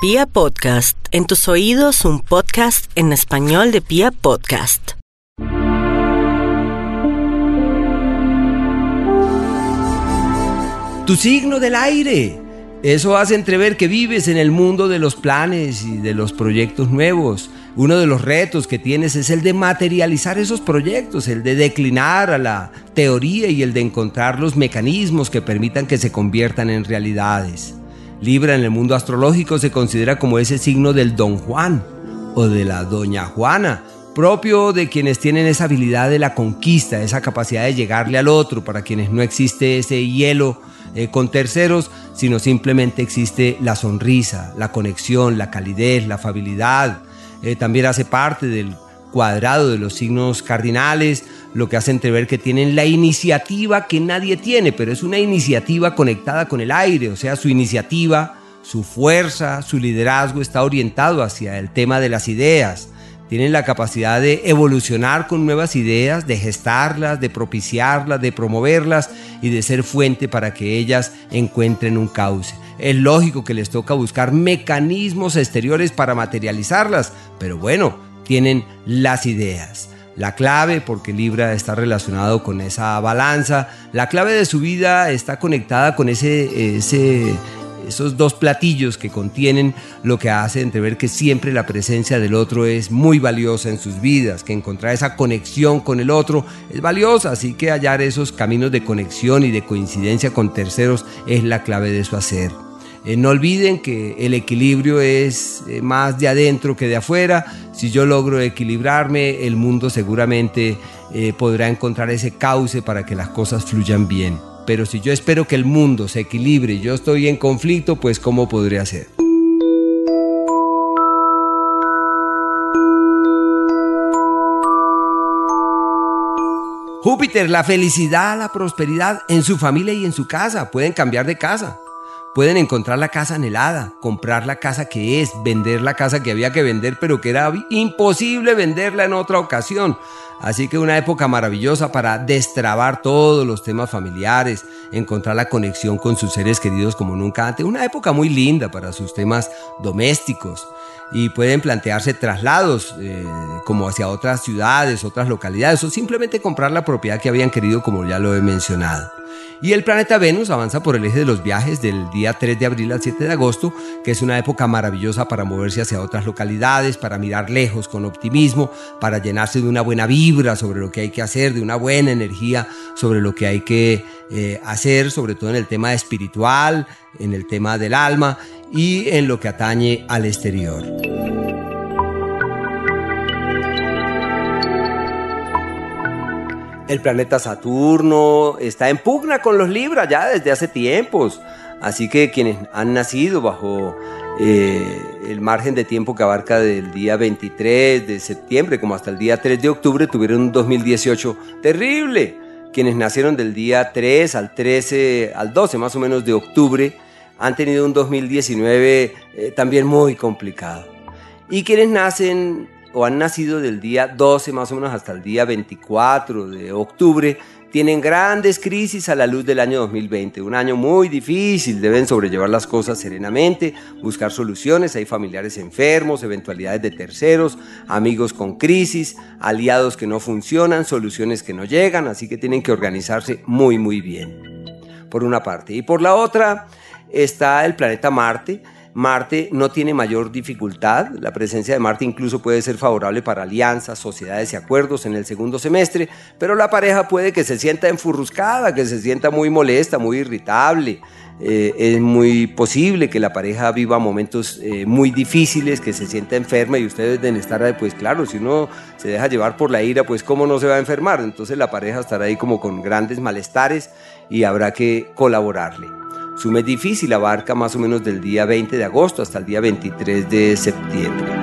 Pia Podcast, en tus oídos un podcast en español de Pia Podcast. Tu signo del aire. Eso hace entrever que vives en el mundo de los planes y de los proyectos nuevos. Uno de los retos que tienes es el de materializar esos proyectos, el de declinar a la teoría y el de encontrar los mecanismos que permitan que se conviertan en realidades. Libra en el mundo astrológico se considera como ese signo del don Juan o de la doña Juana, propio de quienes tienen esa habilidad de la conquista, esa capacidad de llegarle al otro, para quienes no existe ese hielo eh, con terceros, sino simplemente existe la sonrisa, la conexión, la calidez, la afabilidad. Eh, también hace parte del cuadrado de los signos cardinales, lo que hace entrever que tienen la iniciativa que nadie tiene, pero es una iniciativa conectada con el aire, o sea, su iniciativa, su fuerza, su liderazgo está orientado hacia el tema de las ideas. Tienen la capacidad de evolucionar con nuevas ideas, de gestarlas, de propiciarlas, de promoverlas y de ser fuente para que ellas encuentren un cauce. Es lógico que les toca buscar mecanismos exteriores para materializarlas, pero bueno, tienen las ideas. La clave, porque Libra está relacionado con esa balanza, la clave de su vida está conectada con ese, ese, esos dos platillos que contienen lo que hace entrever que siempre la presencia del otro es muy valiosa en sus vidas, que encontrar esa conexión con el otro es valiosa, así que hallar esos caminos de conexión y de coincidencia con terceros es la clave de su hacer. Eh, no olviden que el equilibrio es eh, más de adentro que de afuera. Si yo logro equilibrarme, el mundo seguramente eh, podrá encontrar ese cauce para que las cosas fluyan bien. Pero si yo espero que el mundo se equilibre y yo estoy en conflicto, pues ¿cómo podría ser? Júpiter, la felicidad, la prosperidad en su familia y en su casa. Pueden cambiar de casa. Pueden encontrar la casa anhelada, comprar la casa que es, vender la casa que había que vender, pero que era imposible venderla en otra ocasión. Así que una época maravillosa para destrabar todos los temas familiares, encontrar la conexión con sus seres queridos como nunca antes. Una época muy linda para sus temas domésticos. Y pueden plantearse traslados eh, como hacia otras ciudades, otras localidades, o simplemente comprar la propiedad que habían querido, como ya lo he mencionado. Y el planeta Venus avanza por el eje de los viajes del día 3 de abril al 7 de agosto, que es una época maravillosa para moverse hacia otras localidades, para mirar lejos con optimismo, para llenarse de una buena vibra sobre lo que hay que hacer, de una buena energía sobre lo que hay que eh, hacer, sobre todo en el tema espiritual, en el tema del alma y en lo que atañe al exterior. El planeta Saturno está en pugna con los Libras ya desde hace tiempos. Así que quienes han nacido bajo eh, el margen de tiempo que abarca del día 23 de septiembre como hasta el día 3 de octubre tuvieron un 2018 terrible. Quienes nacieron del día 3 al 13, al 12 más o menos de octubre, han tenido un 2019 eh, también muy complicado. Y quienes nacen o han nacido del día 12 más o menos hasta el día 24 de octubre, tienen grandes crisis a la luz del año 2020, un año muy difícil, deben sobrellevar las cosas serenamente, buscar soluciones, hay familiares enfermos, eventualidades de terceros, amigos con crisis, aliados que no funcionan, soluciones que no llegan, así que tienen que organizarse muy muy bien, por una parte. Y por la otra está el planeta Marte, Marte no tiene mayor dificultad, la presencia de Marte incluso puede ser favorable para alianzas, sociedades y acuerdos en el segundo semestre, pero la pareja puede que se sienta enfurruscada, que se sienta muy molesta, muy irritable. Eh, es muy posible que la pareja viva momentos eh, muy difíciles, que se sienta enferma y ustedes deben estar, pues claro, si uno se deja llevar por la ira, pues cómo no se va a enfermar. Entonces la pareja estará ahí como con grandes malestares y habrá que colaborarle. Su mes difícil abarca más o menos del día 20 de agosto hasta el día 23 de septiembre.